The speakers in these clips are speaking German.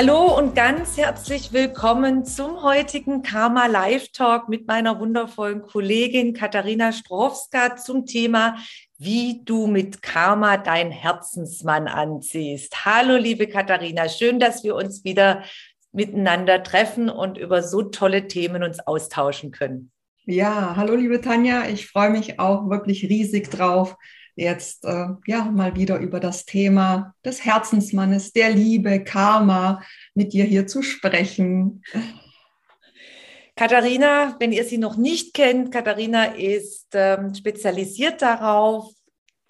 Hallo und ganz herzlich willkommen zum heutigen Karma Live Talk mit meiner wundervollen Kollegin Katharina Strowska zum Thema, wie du mit Karma dein Herzensmann anziehst. Hallo, liebe Katharina, schön, dass wir uns wieder miteinander treffen und über so tolle Themen uns austauschen können. Ja, hallo, liebe Tanja, ich freue mich auch wirklich riesig drauf, jetzt äh, ja mal wieder über das Thema des Herzensmannes, der Liebe, Karma mit dir hier zu sprechen. Katharina, wenn ihr sie noch nicht kennt, Katharina ist ähm, spezialisiert darauf,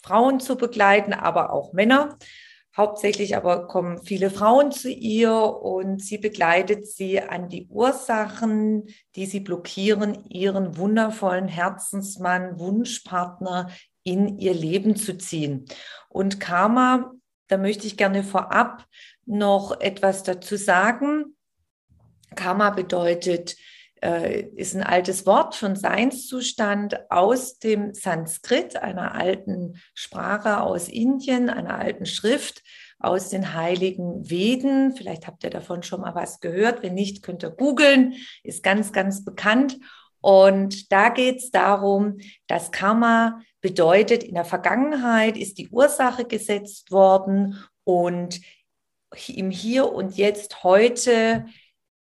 Frauen zu begleiten, aber auch Männer. Hauptsächlich aber kommen viele Frauen zu ihr und sie begleitet sie an die Ursachen, die sie blockieren, ihren wundervollen Herzensmann, Wunschpartner in ihr Leben zu ziehen. Und Karma, da möchte ich gerne vorab noch etwas dazu sagen. Karma bedeutet, äh, ist ein altes Wort von Seinszustand aus dem Sanskrit, einer alten Sprache aus Indien, einer alten Schrift aus den heiligen Veden. Vielleicht habt ihr davon schon mal was gehört. Wenn nicht, könnt ihr googeln. Ist ganz, ganz bekannt. Und da geht es darum, dass Karma bedeutet, in der Vergangenheit ist die Ursache gesetzt worden und im Hier und Jetzt heute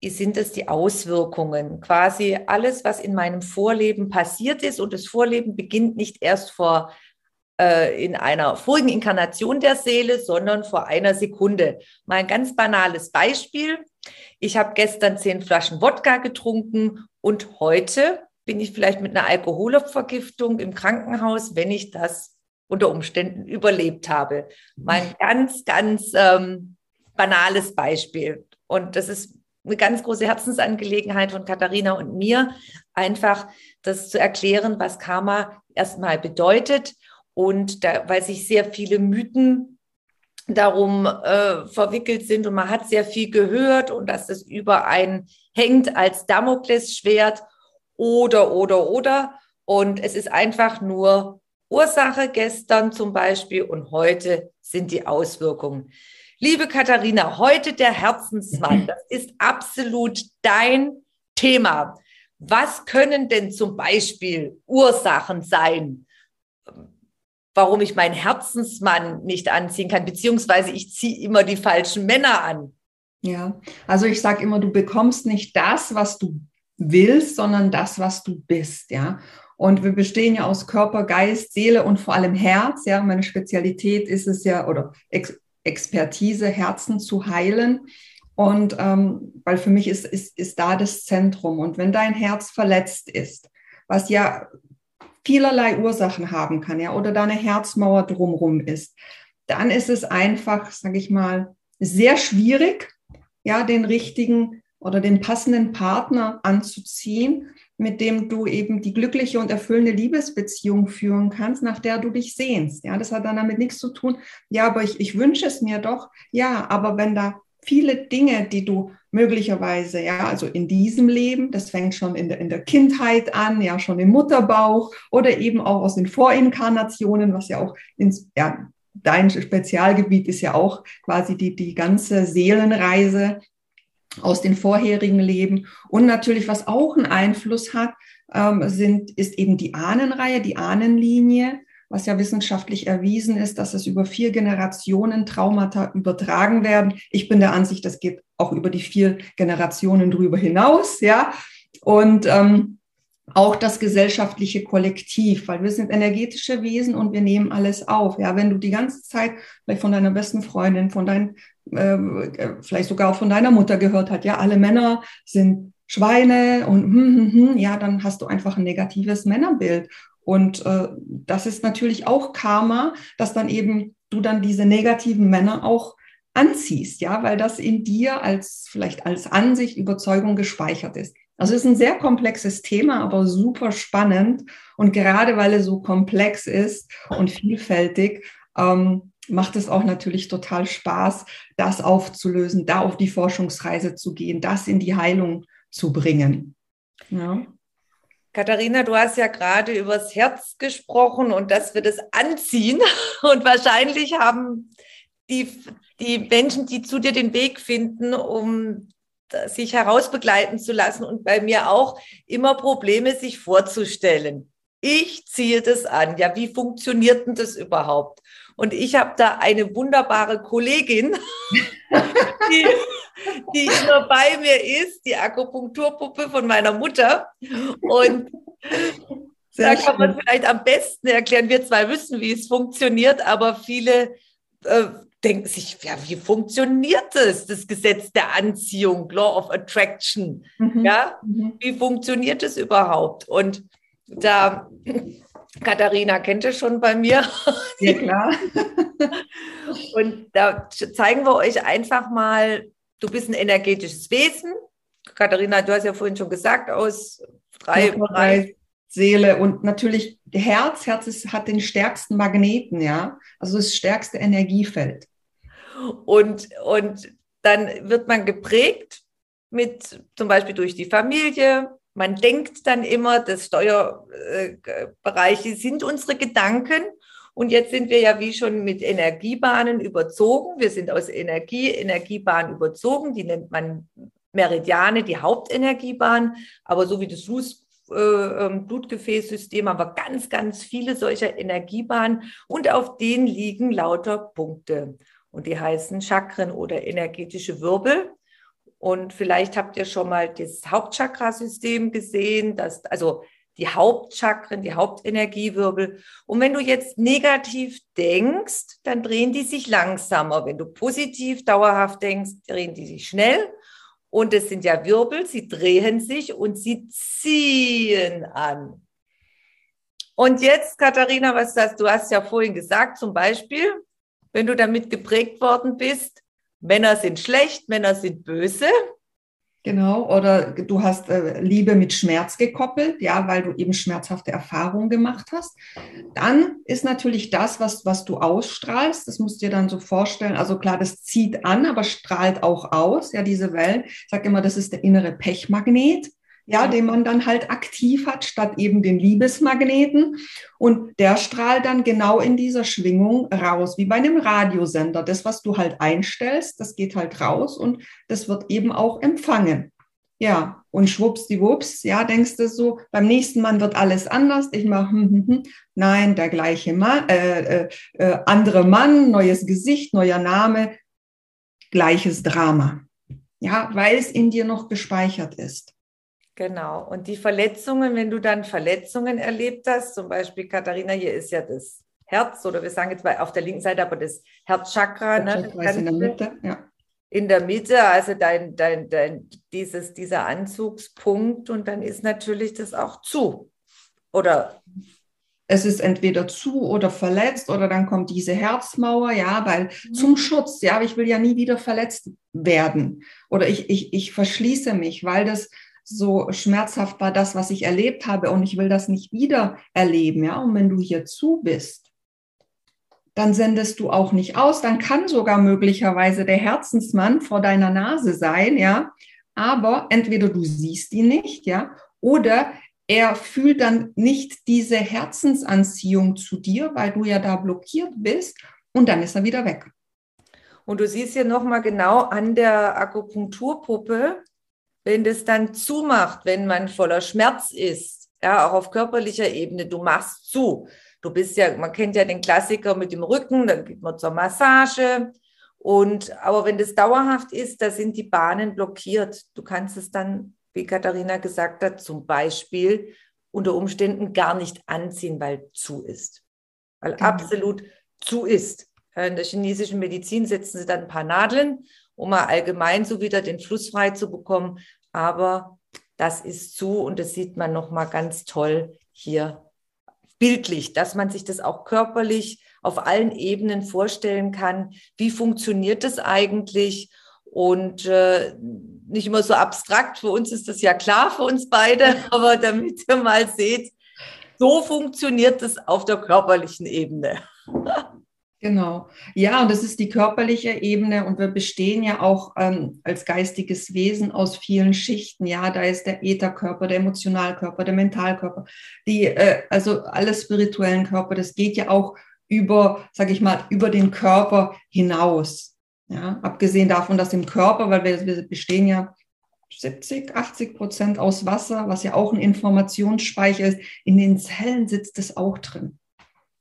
sind es die Auswirkungen. Quasi alles, was in meinem Vorleben passiert ist und das Vorleben beginnt nicht erst vor äh, in einer vorigen Inkarnation der Seele, sondern vor einer Sekunde. Mal ein ganz banales Beispiel. Ich habe gestern zehn Flaschen Wodka getrunken und heute bin ich vielleicht mit einer Alkoholvergiftung im Krankenhaus, wenn ich das unter Umständen überlebt habe. Mein ganz, ganz ähm, banales Beispiel. Und das ist eine ganz große Herzensangelegenheit von Katharina und mir, einfach das zu erklären, was Karma erstmal bedeutet. Und da, weil sich sehr viele Mythen darum äh, verwickelt sind und man hat sehr viel gehört und dass es über einen hängt als Damoklesschwert oder, oder, oder. Und es ist einfach nur Ursache gestern zum Beispiel und heute sind die Auswirkungen. Liebe Katharina, heute der Herzensmann, das ist absolut dein Thema. Was können denn zum Beispiel Ursachen sein, warum ich meinen Herzensmann nicht anziehen kann, beziehungsweise ich ziehe immer die falschen Männer an? Ja, also ich sage immer, du bekommst nicht das, was du willst, sondern das, was du bist, ja. Und wir bestehen ja aus Körper, Geist, Seele und vor allem Herz. Ja, meine Spezialität ist es ja, oder Ex Expertise, Herzen zu heilen. Und ähm, weil für mich ist, ist, ist da das Zentrum. Und wenn dein Herz verletzt ist, was ja vielerlei Ursachen haben kann, ja, oder da eine Herzmauer drumrum ist, dann ist es einfach, sage ich mal, sehr schwierig, ja, den richtigen oder den passenden Partner anzuziehen, mit dem du eben die glückliche und erfüllende Liebesbeziehung führen kannst, nach der du dich sehnst. Ja, das hat dann damit nichts zu tun. Ja, aber ich, ich wünsche es mir doch. Ja, aber wenn da viele Dinge, die du möglicherweise, ja, also in diesem Leben, das fängt schon in der, in der Kindheit an, ja, schon im Mutterbauch oder eben auch aus den Vorinkarnationen, was ja auch ins, ja, dein Spezialgebiet ist ja auch quasi die, die ganze Seelenreise, aus den vorherigen Leben. Und natürlich, was auch einen Einfluss hat, ähm, sind, ist eben die Ahnenreihe, die Ahnenlinie, was ja wissenschaftlich erwiesen ist, dass es über vier Generationen Traumata übertragen werden. Ich bin der Ansicht, das geht auch über die vier Generationen drüber hinaus, ja. Und ähm, auch das gesellschaftliche Kollektiv, weil wir sind energetische Wesen und wir nehmen alles auf. Ja, wenn du die ganze Zeit vielleicht von deiner besten Freundin, von deinen äh, vielleicht sogar auch von deiner Mutter gehört hat, ja, alle Männer sind Schweine und hm, hm, hm, ja, dann hast du einfach ein negatives Männerbild. Und äh, das ist natürlich auch Karma, dass dann eben du dann diese negativen Männer auch anziehst, ja, weil das in dir als vielleicht als Ansicht, Überzeugung gespeichert ist. Also es ist ein sehr komplexes Thema, aber super spannend. Und gerade weil es so komplex ist und vielfältig, ähm, macht es auch natürlich total Spaß, das aufzulösen, da auf die Forschungsreise zu gehen, das in die Heilung zu bringen. Ja. Katharina, du hast ja gerade übers Herz gesprochen und dass wir das anziehen. Und wahrscheinlich haben die, die Menschen, die zu dir den Weg finden, um sich herausbegleiten zu lassen und bei mir auch immer Probleme sich vorzustellen. Ich ziehe das an. Ja, wie funktioniert denn das überhaupt? Und ich habe da eine wunderbare Kollegin, die, die immer bei mir ist, die Akupunkturpuppe von meiner Mutter. Und Sehr da kann man vielleicht am besten erklären. Wir zwei wissen, wie es funktioniert, aber viele äh, denken sich, ja, wie funktioniert das, das Gesetz der Anziehung, Law of Attraction? Mhm. Ja, mhm. wie funktioniert es überhaupt? Und da, Katharina kennt es schon bei mir. Ja, klar. Und da zeigen wir euch einfach mal, du bist ein energetisches Wesen. Katharina, du hast ja vorhin schon gesagt, aus drei Bereichen. Seele und natürlich Herz. Herz ist, hat den stärksten Magneten, ja, also das stärkste Energiefeld. Und, und dann wird man geprägt mit zum Beispiel durch die Familie. Man denkt dann immer, das Steuerbereiche sind unsere Gedanken. Und jetzt sind wir ja wie schon mit Energiebahnen überzogen. Wir sind aus Energie, Energiebahn überzogen. Die nennt man Meridiane, die Hauptenergiebahn. Aber so wie das Fuß, äh, ähm, Blutgefäßsystem haben wir ganz, ganz viele solcher Energiebahnen und auf denen liegen lauter Punkte. Und die heißen Chakren oder energetische Wirbel. Und vielleicht habt ihr schon mal das Hauptchakrasystem gesehen, das, also die Hauptchakren, die Hauptenergiewirbel. Und wenn du jetzt negativ denkst, dann drehen die sich langsamer. Wenn du positiv dauerhaft denkst, drehen die sich schnell. Und es sind ja Wirbel, sie drehen sich und sie ziehen an. Und jetzt, Katharina, was das? Du hast ja vorhin gesagt, zum Beispiel, wenn du damit geprägt worden bist, Männer sind schlecht, Männer sind böse. Genau, oder du hast äh, Liebe mit Schmerz gekoppelt, ja, weil du eben schmerzhafte Erfahrungen gemacht hast. Dann ist natürlich das, was, was du ausstrahlst, das musst du dir dann so vorstellen. Also klar, das zieht an, aber strahlt auch aus, ja, diese Wellen. Ich sage immer, das ist der innere Pechmagnet ja, den man dann halt aktiv hat, statt eben den Liebesmagneten. Und der strahlt dann genau in dieser Schwingung raus, wie bei einem Radiosender. Das, was du halt einstellst, das geht halt raus und das wird eben auch empfangen. Ja, und schwuppsdiwupps, ja, denkst du so, beim nächsten Mann wird alles anders. Ich mache, hm, hm, hm, nein, der gleiche Mann, äh, äh, äh, andere Mann, neues Gesicht, neuer Name, gleiches Drama. Ja, weil es in dir noch gespeichert ist. Genau. Und die Verletzungen, wenn du dann Verletzungen erlebt hast, zum Beispiel, Katharina, hier ist ja das Herz, oder wir sagen jetzt mal auf der linken Seite, aber das Herzchakra, ne, das in der Mitte, ja. In der Mitte, also dein, dein, dein, dieses, dieser Anzugspunkt, und dann ist natürlich das auch zu. Oder es ist entweder zu oder verletzt oder dann kommt diese Herzmauer, ja, weil mhm. zum Schutz, ja, ich will ja nie wieder verletzt werden oder ich, ich, ich verschließe mich, weil das so schmerzhaft war das, was ich erlebt habe und ich will das nicht wieder erleben, ja. Und wenn du hier zu bist, dann sendest du auch nicht aus, dann kann sogar möglicherweise der Herzensmann vor deiner Nase sein, ja. Aber entweder du siehst ihn nicht, ja, oder er fühlt dann nicht diese Herzensanziehung zu dir, weil du ja da blockiert bist und dann ist er wieder weg. Und du siehst hier nochmal genau an der Akupunkturpuppe, wenn das dann zumacht, wenn man voller Schmerz ist, ja, auch auf körperlicher Ebene, du machst zu. Du bist ja, man kennt ja den Klassiker mit dem Rücken, dann geht man zur Massage. Und, aber wenn das dauerhaft ist, da sind die Bahnen blockiert. Du kannst es dann, wie Katharina gesagt hat, zum Beispiel unter Umständen gar nicht anziehen, weil zu ist. Weil genau. absolut zu ist. In der chinesischen Medizin setzen sie dann ein paar Nadeln, um mal allgemein so wieder den Fluss frei zu bekommen aber das ist zu und das sieht man noch mal ganz toll hier bildlich, dass man sich das auch körperlich auf allen Ebenen vorstellen kann. Wie funktioniert das eigentlich? Und äh, nicht immer so abstrakt. Für uns ist das ja klar, für uns beide, aber damit ihr mal seht, so funktioniert es auf der körperlichen Ebene. Genau. Ja, und das ist die körperliche Ebene und wir bestehen ja auch ähm, als geistiges Wesen aus vielen Schichten. Ja, da ist der Ätherkörper, der Emotionalkörper, der Mentalkörper, die, äh, also alle spirituellen Körper. Das geht ja auch über, sage ich mal, über den Körper hinaus. Ja, abgesehen davon, dass im Körper, weil wir, wir bestehen ja 70, 80 Prozent aus Wasser, was ja auch ein Informationsspeicher ist. In den Zellen sitzt es auch drin.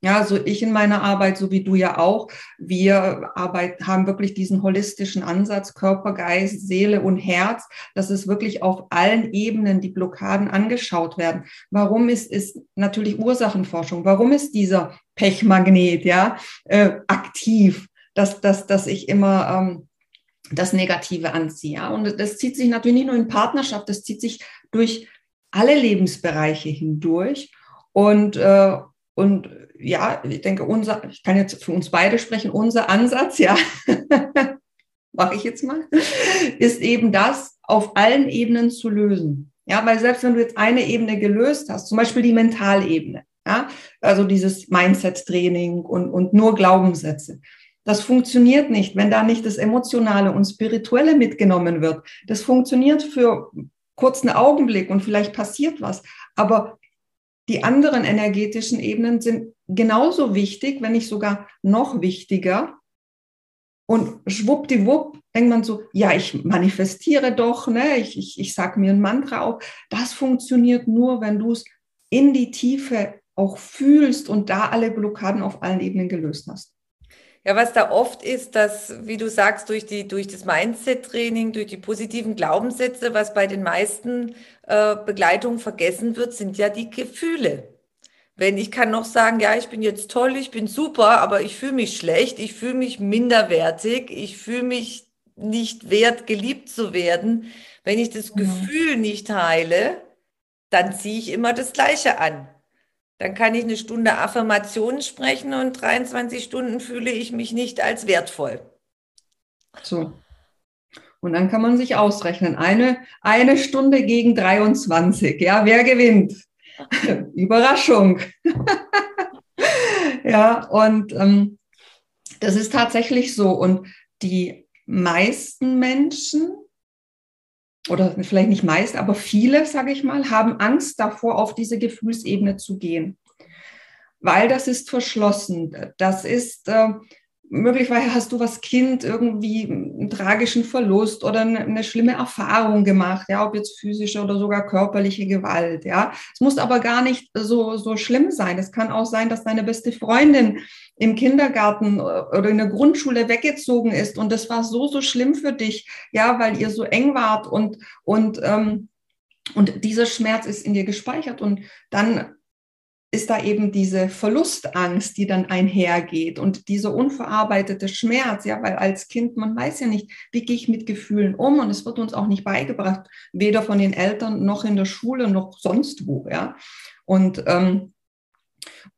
Ja, so ich in meiner Arbeit, so wie du ja auch, wir arbeiten, haben wirklich diesen holistischen Ansatz, Körper, Geist, Seele und Herz, dass es wirklich auf allen Ebenen die Blockaden angeschaut werden. Warum ist, ist natürlich Ursachenforschung, warum ist dieser Pechmagnet, ja, äh, aktiv, dass, dass, dass ich immer, ähm, das Negative anziehe. Ja? Und das zieht sich natürlich nicht nur in Partnerschaft, das zieht sich durch alle Lebensbereiche hindurch. Und, äh, und ja, ich denke, unser, ich kann jetzt für uns beide sprechen, unser Ansatz, ja, mache ich jetzt mal, ist eben das auf allen Ebenen zu lösen. Ja, weil selbst wenn du jetzt eine Ebene gelöst hast, zum Beispiel die Mentalebene, ja, also dieses Mindset-Training und, und nur Glaubenssätze, das funktioniert nicht, wenn da nicht das Emotionale und Spirituelle mitgenommen wird. Das funktioniert für kurzen Augenblick und vielleicht passiert was. Aber die anderen energetischen Ebenen sind genauso wichtig, wenn nicht sogar noch wichtiger. Und schwuppdiwupp denkt man so, ja, ich manifestiere doch, ne? ich, ich, ich sage mir ein Mantra auf. Das funktioniert nur, wenn du es in die Tiefe auch fühlst und da alle Blockaden auf allen Ebenen gelöst hast. Ja, was da oft ist, dass, wie du sagst, durch, die, durch das Mindset-Training, durch die positiven Glaubenssätze, was bei den meisten äh, Begleitungen vergessen wird, sind ja die Gefühle. Wenn ich kann noch sagen, ja, ich bin jetzt toll, ich bin super, aber ich fühle mich schlecht, ich fühle mich minderwertig, ich fühle mich nicht wert, geliebt zu werden. Wenn ich das ja. Gefühl nicht heile, dann ziehe ich immer das Gleiche an. Dann kann ich eine Stunde Affirmationen sprechen und 23 Stunden fühle ich mich nicht als wertvoll. So. Und dann kann man sich ausrechnen, eine, eine Stunde gegen 23. Ja, wer gewinnt? Überraschung. ja, und ähm, das ist tatsächlich so. Und die meisten Menschen, oder vielleicht nicht meist, aber viele, sage ich mal, haben Angst davor, auf diese Gefühlsebene zu gehen. Weil das ist verschlossen. Das ist, äh, möglicherweise hast du was Kind irgendwie einen tragischen Verlust oder eine, schlimme Erfahrung gemacht, ja, ob jetzt physische oder sogar körperliche Gewalt, ja. Es muss aber gar nicht so, so schlimm sein. Es kann auch sein, dass deine beste Freundin im Kindergarten oder in der Grundschule weggezogen ist und das war so, so schlimm für dich, ja, weil ihr so eng wart und, und, ähm, und dieser Schmerz ist in dir gespeichert und dann ist da eben diese Verlustangst, die dann einhergeht und dieser unverarbeitete Schmerz, ja, weil als Kind, man weiß ja nicht, wie gehe ich mit Gefühlen um und es wird uns auch nicht beigebracht, weder von den Eltern noch in der Schule noch sonst wo, ja. Und, ähm,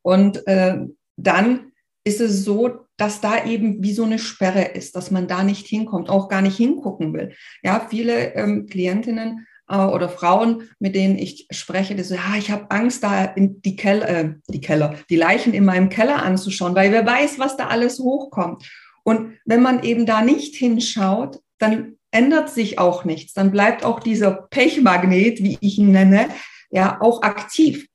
und äh, dann ist es so, dass da eben wie so eine Sperre ist, dass man da nicht hinkommt, auch gar nicht hingucken will. Ja, viele ähm, Klientinnen oder Frauen, mit denen ich spreche, die so, ja, ich habe Angst, da in die Keller, äh, die Keller, die Leichen in meinem Keller anzuschauen, weil wer weiß, was da alles hochkommt. Und wenn man eben da nicht hinschaut, dann ändert sich auch nichts. Dann bleibt auch dieser Pechmagnet, wie ich ihn nenne, ja, auch aktiv.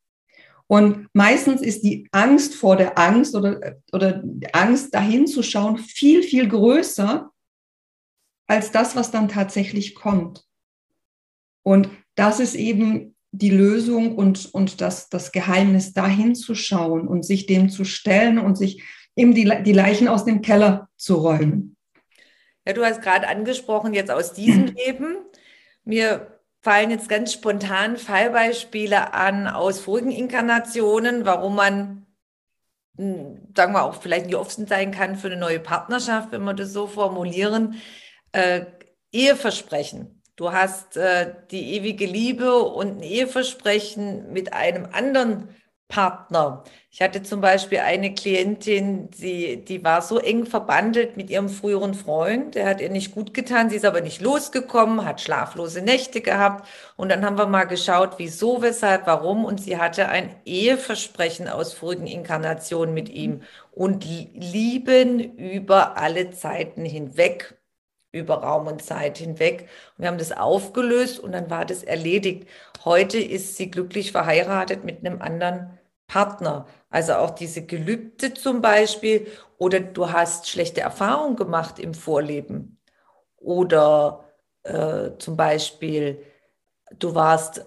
Und meistens ist die Angst vor der Angst oder, oder die Angst dahin zu schauen viel, viel größer als das, was dann tatsächlich kommt. Und das ist eben die Lösung und, und das, das Geheimnis, dahin zu schauen und sich dem zu stellen und sich eben die, die Leichen aus dem Keller zu räumen. Ja, du hast gerade angesprochen, jetzt aus diesem Leben. Mir fallen jetzt ganz spontan Fallbeispiele an aus vorigen Inkarnationen, warum man, hm, sagen wir auch, vielleicht nicht offen sein kann für eine neue Partnerschaft, wenn wir das so formulieren. Äh, Eheversprechen. Du hast äh, die ewige Liebe und ein Eheversprechen mit einem anderen Partner. Ich hatte zum Beispiel eine Klientin, die, die war so eng verbandelt mit ihrem früheren Freund, der hat ihr nicht gut getan, sie ist aber nicht losgekommen, hat schlaflose Nächte gehabt. Und dann haben wir mal geschaut, wieso, weshalb, warum. Und sie hatte ein Eheversprechen aus vorigen Inkarnationen mit ihm. Und lieben über alle Zeiten hinweg über Raum und Zeit hinweg. wir haben das aufgelöst und dann war das erledigt. Heute ist sie glücklich verheiratet mit einem anderen Partner. Also auch diese Gelübde zum Beispiel. Oder du hast schlechte Erfahrungen gemacht im Vorleben. Oder äh, zum Beispiel, du warst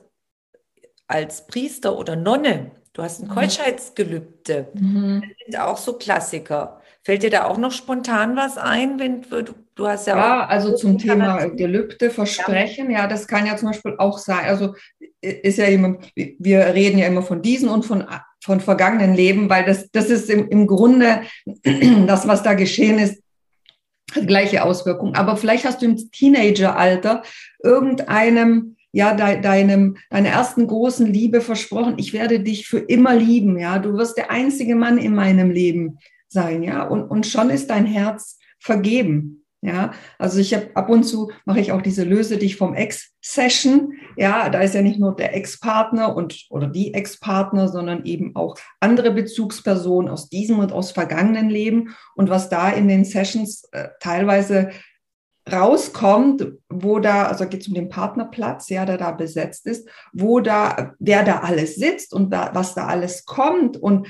als Priester oder Nonne. Du hast ein mhm. Keuschheitsgelübde. Mhm. Das sind auch so Klassiker. Fällt dir da auch noch spontan was ein, wenn du, du hast ja, ja also zum Thema Gelübde, Versprechen, ja. ja. das kann ja zum Beispiel auch sein. Also ist ja immer, wir reden ja immer von diesen und von von vergangenen Leben, weil das das ist im, im Grunde das, was da geschehen ist, hat gleiche Auswirkungen. Aber vielleicht hast du im Teenageralter irgendeinem ja, de, deinem, deiner ersten großen Liebe versprochen, ich werde dich für immer lieben, ja, du wirst der einzige Mann in meinem Leben sein, ja, und, und schon ist dein Herz vergeben. Ja, also ich habe ab und zu mache ich auch diese Löse dich vom Ex-Session. Ja, da ist ja nicht nur der Ex-Partner und oder die Ex-Partner, sondern eben auch andere Bezugspersonen aus diesem und aus vergangenen Leben. Und was da in den Sessions äh, teilweise rauskommt, wo da, also geht es um den Partnerplatz, ja, der da besetzt ist, wo da, wer da alles sitzt und da, was da alles kommt und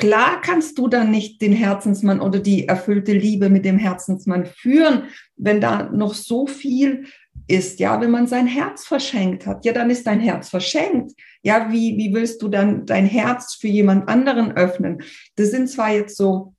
Klar kannst du dann nicht den Herzensmann oder die erfüllte Liebe mit dem Herzensmann führen, wenn da noch so viel ist, ja, wenn man sein Herz verschenkt hat, ja, dann ist dein Herz verschenkt. Ja, wie, wie willst du dann dein Herz für jemand anderen öffnen? Das sind zwar jetzt so,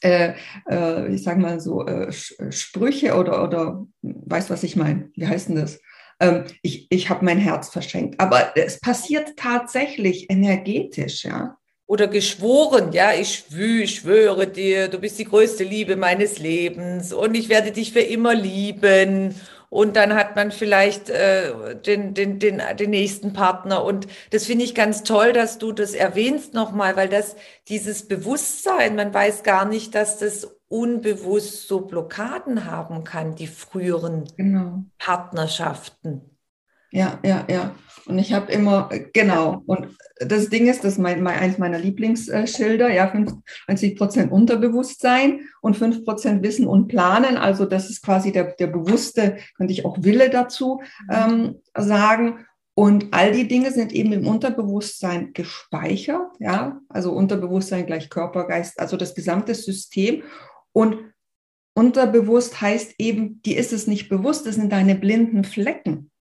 äh, äh, ich sage mal so, äh, Sprüche oder, oder, weißt was ich meine? Wie heißt denn das? Ähm, ich ich habe mein Herz verschenkt. Aber es passiert tatsächlich energetisch, ja oder geschworen, ja, ich schwöre, ich schwöre dir, du bist die größte Liebe meines Lebens und ich werde dich für immer lieben. Und dann hat man vielleicht äh, den, den, den, den nächsten Partner. Und das finde ich ganz toll, dass du das erwähnst nochmal, weil das dieses Bewusstsein, man weiß gar nicht, dass das unbewusst so Blockaden haben kann, die früheren genau. Partnerschaften. Ja, ja, ja. Und ich habe immer, genau, und das Ding ist, das ist mein, mein, eins meiner Lieblingsschilder, ja, 95 Prozent Unterbewusstsein und 5 Prozent Wissen und Planen. Also das ist quasi der, der bewusste, könnte ich auch Wille dazu ähm, sagen. Und all die Dinge sind eben im Unterbewusstsein gespeichert, ja, also Unterbewusstsein gleich Körper, Geist, also das gesamte System. Und unterbewusst heißt eben, die ist es nicht bewusst, das sind deine blinden Flecken.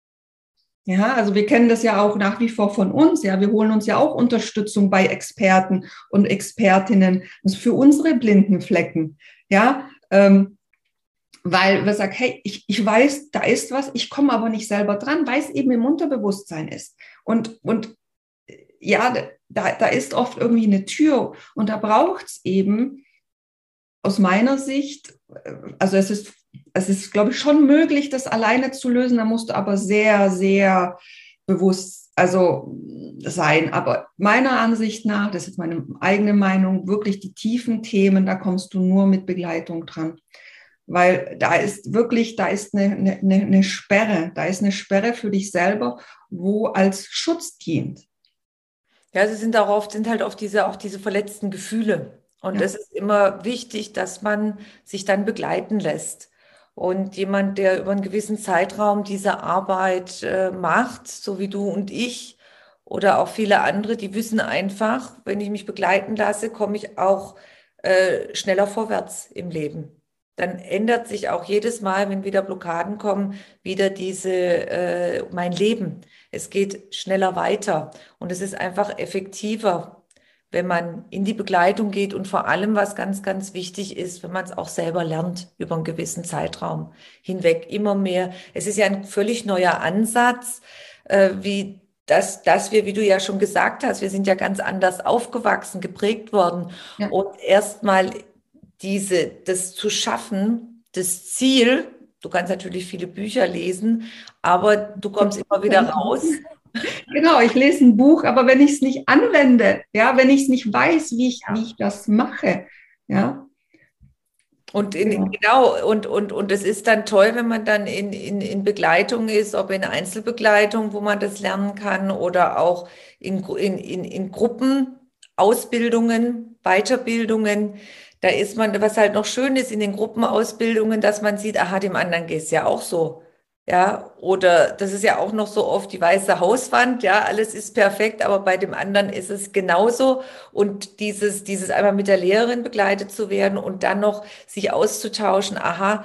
Ja, also wir kennen das ja auch nach wie vor von uns. Ja, wir holen uns ja auch Unterstützung bei Experten und Expertinnen das für unsere blinden Flecken. Ja, ähm, weil wir sagen, hey, ich, ich weiß, da ist was, ich komme aber nicht selber dran, weil es eben im Unterbewusstsein ist. Und, und ja, da, da ist oft irgendwie eine Tür und da braucht es eben aus meiner Sicht, äh, also es ist es ist, glaube ich, schon möglich, das alleine zu lösen. Da musst du aber sehr, sehr bewusst also sein. Aber meiner Ansicht nach, das ist meine eigene Meinung, wirklich die tiefen Themen, da kommst du nur mit Begleitung dran. Weil da ist wirklich, da ist eine, eine, eine Sperre, da ist eine Sperre für dich selber, wo als Schutz dient. Ja, sie sind auch oft, sind halt oft diese, auch diese verletzten Gefühle. Und ja. es ist immer wichtig, dass man sich dann begleiten lässt. Und jemand, der über einen gewissen Zeitraum diese Arbeit äh, macht, so wie du und ich oder auch viele andere, die wissen einfach, wenn ich mich begleiten lasse, komme ich auch äh, schneller vorwärts im Leben. Dann ändert sich auch jedes Mal, wenn wieder Blockaden kommen, wieder diese äh, mein Leben. Es geht schneller weiter und es ist einfach effektiver wenn man in die Begleitung geht und vor allem, was ganz, ganz wichtig ist, wenn man es auch selber lernt über einen gewissen Zeitraum hinweg, immer mehr. Es ist ja ein völlig neuer Ansatz, äh, wie dass, dass wir, wie du ja schon gesagt hast, wir sind ja ganz anders aufgewachsen, geprägt worden. Ja. Und erstmal diese, das zu schaffen, das Ziel, du kannst natürlich viele Bücher lesen, aber du kommst immer wieder raus genau, ich lese ein Buch, aber wenn ich es nicht anwende, ja, wenn ich es nicht weiß, wie ich, ja. wie ich das mache, ja. Und in, ja. genau, und, und, und es ist dann toll, wenn man dann in, in, in Begleitung ist, ob in Einzelbegleitung, wo man das lernen kann, oder auch in, in, in, in Gruppen, Ausbildungen, Weiterbildungen. Da ist man, was halt noch schön ist in den Gruppenausbildungen, dass man sieht, aha, dem anderen geht es ja auch so. Ja, oder das ist ja auch noch so oft die weiße Hauswand, ja, alles ist perfekt, aber bei dem anderen ist es genauso. Und dieses, dieses einmal mit der Lehrerin begleitet zu werden und dann noch sich auszutauschen, aha,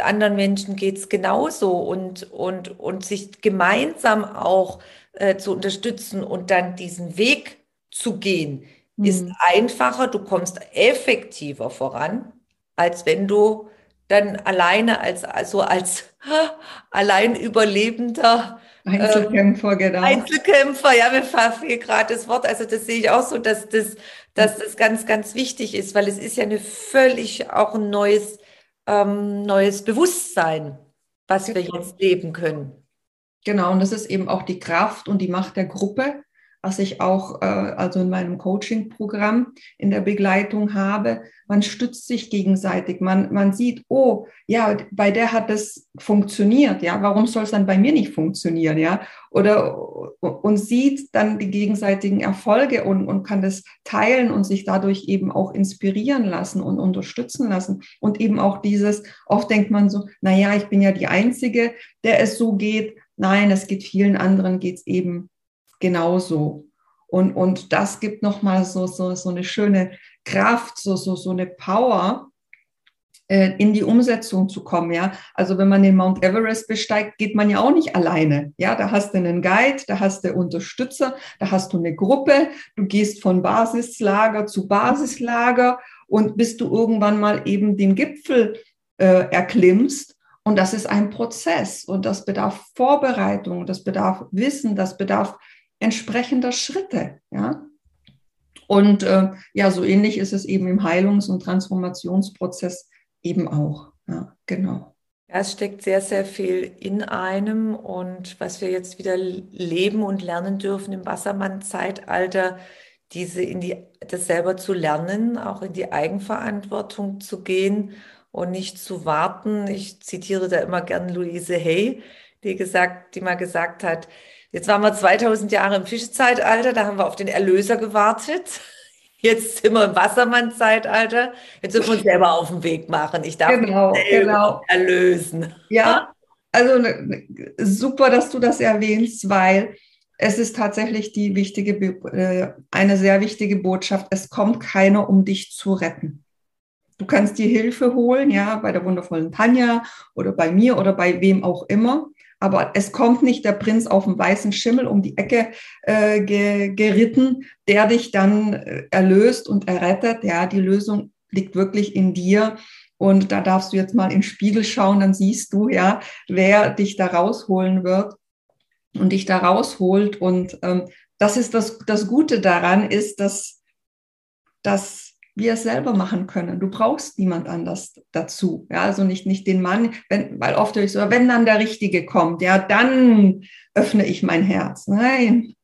anderen Menschen geht's genauso und, und, und sich gemeinsam auch äh, zu unterstützen und dann diesen Weg zu gehen, mhm. ist einfacher, du kommst effektiver voran, als wenn du dann alleine als, also als allein Überlebender. Einzelkämpfer, ähm, genau. Einzelkämpfer, ja, mir fehlt gerade das Wort. Also das sehe ich auch so, dass das, dass das ganz, ganz wichtig ist, weil es ist ja eine völlig auch ein neues, ähm, neues Bewusstsein, was genau. wir jetzt leben können. Genau, und das ist eben auch die Kraft und die Macht der Gruppe, was ich auch äh, also in meinem Coaching-Programm in der Begleitung habe. Man stützt sich gegenseitig. Man, man sieht, oh, ja, bei der hat das funktioniert. Ja, warum soll es dann bei mir nicht funktionieren? Ja, oder und sieht dann die gegenseitigen Erfolge und, und kann das teilen und sich dadurch eben auch inspirieren lassen und unterstützen lassen. Und eben auch dieses, oft denkt man so, na ja, ich bin ja die Einzige, der es so geht. Nein, es geht vielen anderen, geht es eben genauso. Und, und das gibt nochmal so, so, so eine schöne Kraft, so, so, so eine Power, äh, in die Umsetzung zu kommen, ja. Also wenn man den Mount Everest besteigt, geht man ja auch nicht alleine. Ja, da hast du einen Guide, da hast du Unterstützer, da hast du eine Gruppe, du gehst von Basislager zu Basislager und bis du irgendwann mal eben den Gipfel äh, erklimmst. Und das ist ein Prozess und das bedarf Vorbereitung, das bedarf Wissen, das bedarf entsprechender Schritte. Ja? Und äh, ja, so ähnlich ist es eben im Heilungs- und Transformationsprozess eben auch. Ja, genau. Es steckt sehr, sehr viel in einem und was wir jetzt wieder leben und lernen dürfen im Wassermann-Zeitalter, diese in die, das selber zu lernen, auch in die Eigenverantwortung zu gehen und nicht zu warten. Ich zitiere da immer gern Louise Hay, die gesagt, die mal gesagt hat, Jetzt waren wir 2000 Jahre im Fischzeitalter, da haben wir auf den Erlöser gewartet. Jetzt sind wir im Wassermann-Zeitalter. Jetzt dürfen wir uns selber auf den Weg machen. Ich darf genau, mich selber genau. erlösen. Ja, also ne, ne, super, dass du das erwähnst, weil es ist tatsächlich die wichtige, äh, eine sehr wichtige Botschaft. Es kommt keiner, um dich zu retten. Du kannst dir Hilfe holen, ja, bei der wundervollen Tanja oder bei mir oder bei wem auch immer. Aber es kommt nicht der Prinz auf dem weißen Schimmel um die Ecke äh, ge geritten, der dich dann äh, erlöst und errettet. Ja, die Lösung liegt wirklich in dir. Und da darfst du jetzt mal in den Spiegel schauen, dann siehst du ja, wer dich da rausholen wird und dich da rausholt. Und ähm, das ist das, das Gute daran, ist, dass, dass wir es selber machen können. Du brauchst niemand anders dazu. Ja, also nicht, nicht den Mann, wenn, weil oft höre ich so, wenn dann der Richtige kommt, ja, dann öffne ich mein Herz. Nein.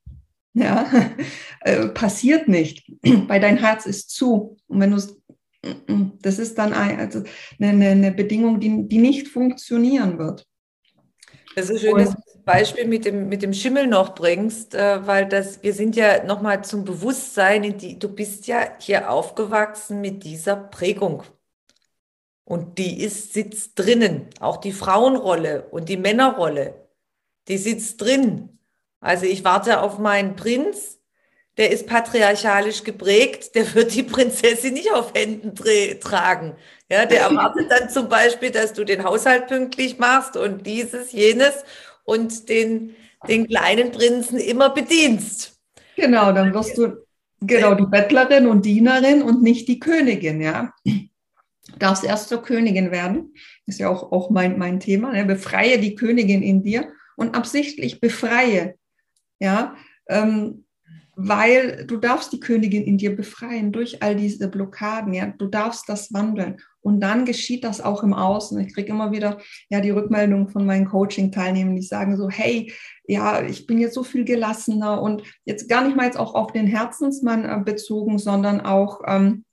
Ja, äh, passiert nicht, weil dein Herz ist zu. Und wenn du es, das ist dann ein, also eine, eine Bedingung, die, die nicht funktionieren wird. Das ist ein schönes Beispiel mit dem, mit dem Schimmel noch bringst, äh, weil das, wir sind ja nochmal zum Bewusstsein, in die, du bist ja hier aufgewachsen mit dieser Prägung. Und die ist, sitzt drinnen. Auch die Frauenrolle und die Männerrolle, die sitzt drin. Also ich warte auf meinen Prinz, der ist patriarchalisch geprägt, der wird die Prinzessin nicht auf Händen tragen. Ja, der erwartet dann zum Beispiel, dass du den Haushalt pünktlich machst und dieses, jenes und den, den kleinen Prinzen immer bedienst. Genau, dann wirst du genau die Bettlerin und Dienerin und nicht die Königin, ja. Darfst erst zur Königin werden, ist ja auch, auch mein, mein Thema. Ne? Befreie die Königin in dir und absichtlich befreie, ja. Ähm, weil du darfst die Königin in dir befreien durch all diese Blockaden, ja, du darfst das wandeln. Und dann geschieht das auch im Außen. Ich kriege immer wieder ja die Rückmeldung von meinen Coaching-Teilnehmern, die sagen so, hey, ja, ich bin jetzt so viel gelassener und jetzt gar nicht mal jetzt auch auf den Herzensmann äh, bezogen, sondern auch ähm,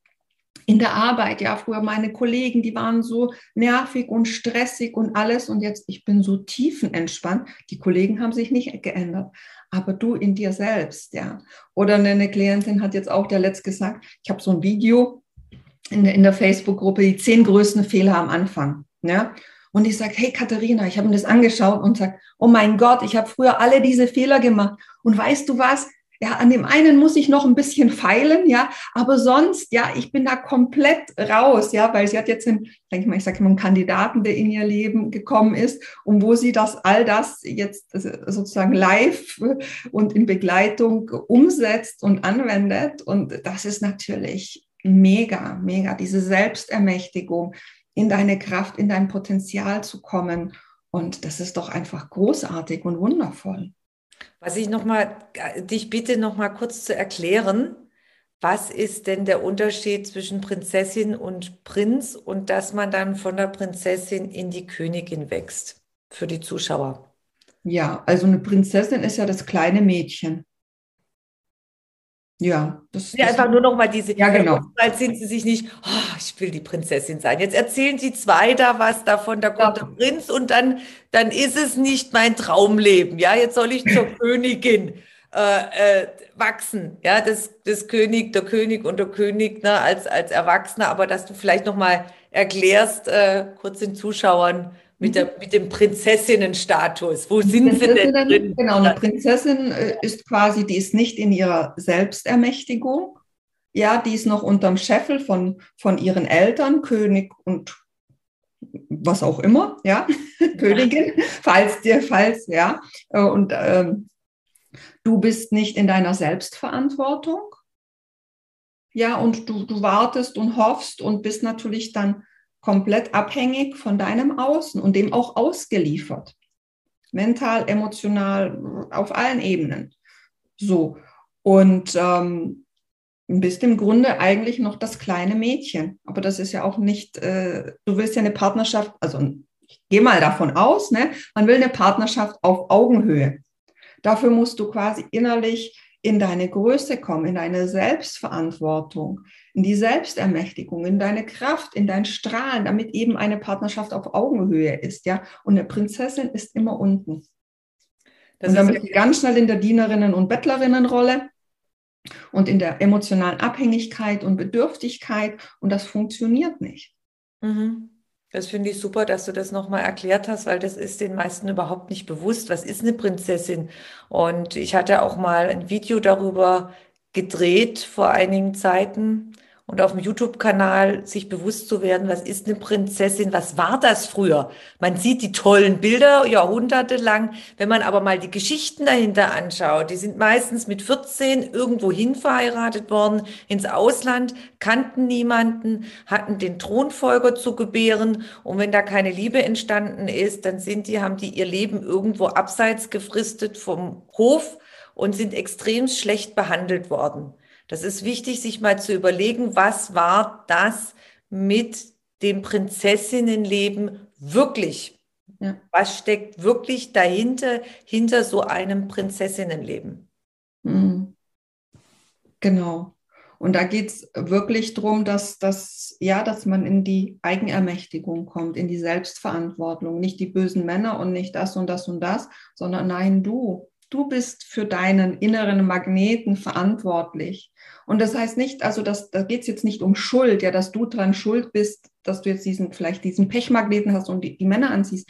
in der Arbeit, ja, früher meine Kollegen, die waren so nervig und stressig und alles. Und jetzt ich bin so tiefenentspannt. Die Kollegen haben sich nicht geändert, aber du in dir selbst, ja. Oder eine Klientin hat jetzt auch der letzt gesagt, ich habe so ein Video in der, in der Facebook-Gruppe, die zehn größten Fehler am Anfang, ja. Und ich sage, hey Katharina, ich habe mir das angeschaut und sage, oh mein Gott, ich habe früher alle diese Fehler gemacht. Und weißt du was? Ja, an dem einen muss ich noch ein bisschen feilen, ja, aber sonst, ja, ich bin da komplett raus, ja, weil sie hat jetzt einen, denke ich mal, ich sage immer einen Kandidaten, der in ihr Leben gekommen ist und wo sie das all das jetzt sozusagen live und in Begleitung umsetzt und anwendet und das ist natürlich mega, mega, diese Selbstermächtigung, in deine Kraft, in dein Potenzial zu kommen und das ist doch einfach großartig und wundervoll. Was ich noch mal, äh, dich bitte noch mal kurz zu erklären, was ist denn der Unterschied zwischen Prinzessin und Prinz und dass man dann von der Prinzessin in die Königin wächst für die Zuschauer? Ja, also eine Prinzessin ist ja das kleine Mädchen. Ja, das, ja, einfach nur noch mal diese. Ja, genau. Weil sind sie sich nicht, oh, ich will die Prinzessin sein. Jetzt erzählen die zwei da was davon, da kommt ja. der Prinz und dann, dann ist es nicht mein Traumleben. Ja, jetzt soll ich zur Königin äh, äh, wachsen. Ja, das, das König, der König und der König ne, als, als Erwachsener. Aber dass du vielleicht noch mal erklärst, äh, kurz den Zuschauern, mit, der, mit dem Prinzessinnenstatus. Wo sind wir denn drin? Genau, eine Prinzessin äh, ist quasi, die ist nicht in ihrer Selbstermächtigung. Ja, die ist noch unterm Scheffel von, von ihren Eltern, König und was auch immer, ja, Königin, falls dir, falls, ja. Äh, und ähm, du bist nicht in deiner Selbstverantwortung. Ja, und du, du wartest und hoffst und bist natürlich dann komplett abhängig von deinem Außen und dem auch ausgeliefert. Mental, emotional, auf allen Ebenen. So. Und ähm, bist im Grunde eigentlich noch das kleine Mädchen. Aber das ist ja auch nicht, äh, du willst ja eine Partnerschaft, also ich gehe mal davon aus, ne? man will eine Partnerschaft auf Augenhöhe. Dafür musst du quasi innerlich in deine Größe kommen, in deine Selbstverantwortung, in die Selbstermächtigung, in deine Kraft, in dein Strahlen, damit eben eine Partnerschaft auf Augenhöhe ist, ja. Und eine Prinzessin ist immer unten. Das und dann bist du ganz schnell in der Dienerinnen- und Bettlerinnenrolle und in der emotionalen Abhängigkeit und Bedürftigkeit und das funktioniert nicht. Mhm. Das finde ich super, dass du das nochmal erklärt hast, weil das ist den meisten überhaupt nicht bewusst. Was ist eine Prinzessin? Und ich hatte auch mal ein Video darüber gedreht vor einigen Zeiten und auf dem YouTube-Kanal sich bewusst zu werden, was ist eine Prinzessin, was war das früher? Man sieht die tollen Bilder jahrhundertelang, wenn man aber mal die Geschichten dahinter anschaut, die sind meistens mit 14 irgendwo hin verheiratet worden, ins Ausland, kannten niemanden, hatten den Thronfolger zu gebären und wenn da keine Liebe entstanden ist, dann sind die, haben die ihr Leben irgendwo abseits gefristet vom Hof und sind extrem schlecht behandelt worden. Das ist wichtig, sich mal zu überlegen, was war das mit dem Prinzessinnenleben wirklich? Ja. Was steckt wirklich dahinter, hinter so einem Prinzessinnenleben? Mhm. Genau. Und da geht es wirklich darum, dass, dass, ja, dass man in die Eigenermächtigung kommt, in die Selbstverantwortung. Nicht die bösen Männer und nicht das und das und das, sondern nein, du. Du bist für deinen inneren Magneten verantwortlich. Und das heißt nicht, also das, da geht es jetzt nicht um Schuld, ja, dass du dran schuld bist, dass du jetzt diesen, vielleicht diesen Pechmagneten hast und die, die Männer anziehst.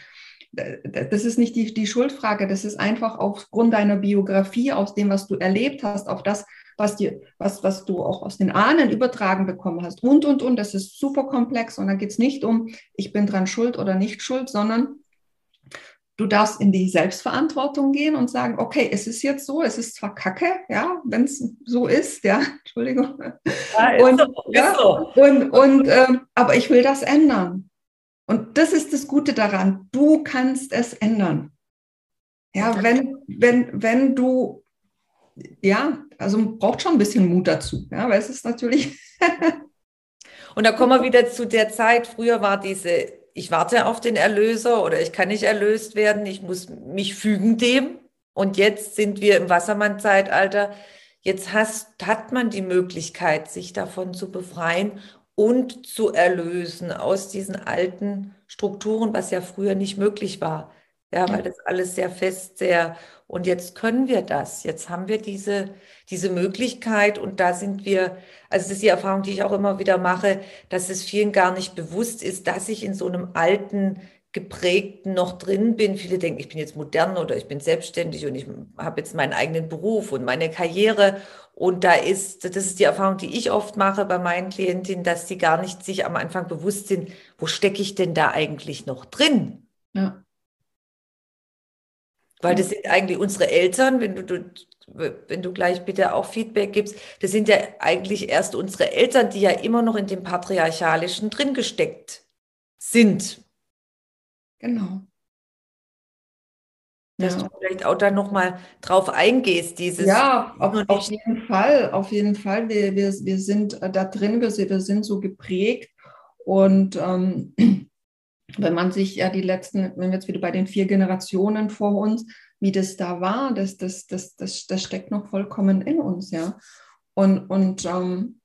Das ist nicht die, die Schuldfrage, das ist einfach aufgrund deiner Biografie, aus dem, was du erlebt hast, auf das, was, dir, was, was du auch aus den Ahnen übertragen bekommen hast und, und, und. Das ist super komplex und da geht es nicht um, ich bin dran schuld oder nicht schuld, sondern Du darfst in die Selbstverantwortung gehen und sagen, okay, es ist jetzt so, es ist zwar kacke, ja, wenn es so ist, ja, Entschuldigung. Ja, und, so, ja, so. und, und ähm, aber ich will das ändern. Und das ist das Gute daran. Du kannst es ändern. Ja, wenn, wenn, wenn du ja, also braucht schon ein bisschen Mut dazu, ja, weil es ist natürlich. Und da kommen wir wieder zu der Zeit, früher war diese, ich warte auf den Erlöser oder ich kann nicht erlöst werden, ich muss mich fügen dem. Und jetzt sind wir im Wassermann-Zeitalter. Jetzt hast, hat man die Möglichkeit, sich davon zu befreien und zu erlösen aus diesen alten Strukturen, was ja früher nicht möglich war. Ja, weil das alles sehr fest, sehr, und jetzt können wir das. Jetzt haben wir diese, diese Möglichkeit und da sind wir, also das ist die Erfahrung, die ich auch immer wieder mache, dass es vielen gar nicht bewusst ist, dass ich in so einem alten, geprägten noch drin bin. Viele denken, ich bin jetzt modern oder ich bin selbstständig und ich habe jetzt meinen eigenen Beruf und meine Karriere. Und da ist, das ist die Erfahrung, die ich oft mache bei meinen Klientinnen, dass die gar nicht sich am Anfang bewusst sind, wo stecke ich denn da eigentlich noch drin? Ja. Weil das sind eigentlich unsere Eltern, wenn du, du, wenn du gleich bitte auch Feedback gibst, das sind ja eigentlich erst unsere Eltern, die ja immer noch in dem Patriarchalischen drin gesteckt sind. Genau. Dass ja. du vielleicht auch da nochmal drauf eingehst, dieses. Ja, auf, auf, jeden Fall, auf jeden Fall. Wir, wir, wir sind da drin, wir, wir sind so geprägt und ähm, wenn man sich ja die letzten, wenn wir jetzt wieder bei den vier Generationen vor uns, wie das da war, das, das, das, das, das steckt noch vollkommen in uns, ja. Und, und, ähm,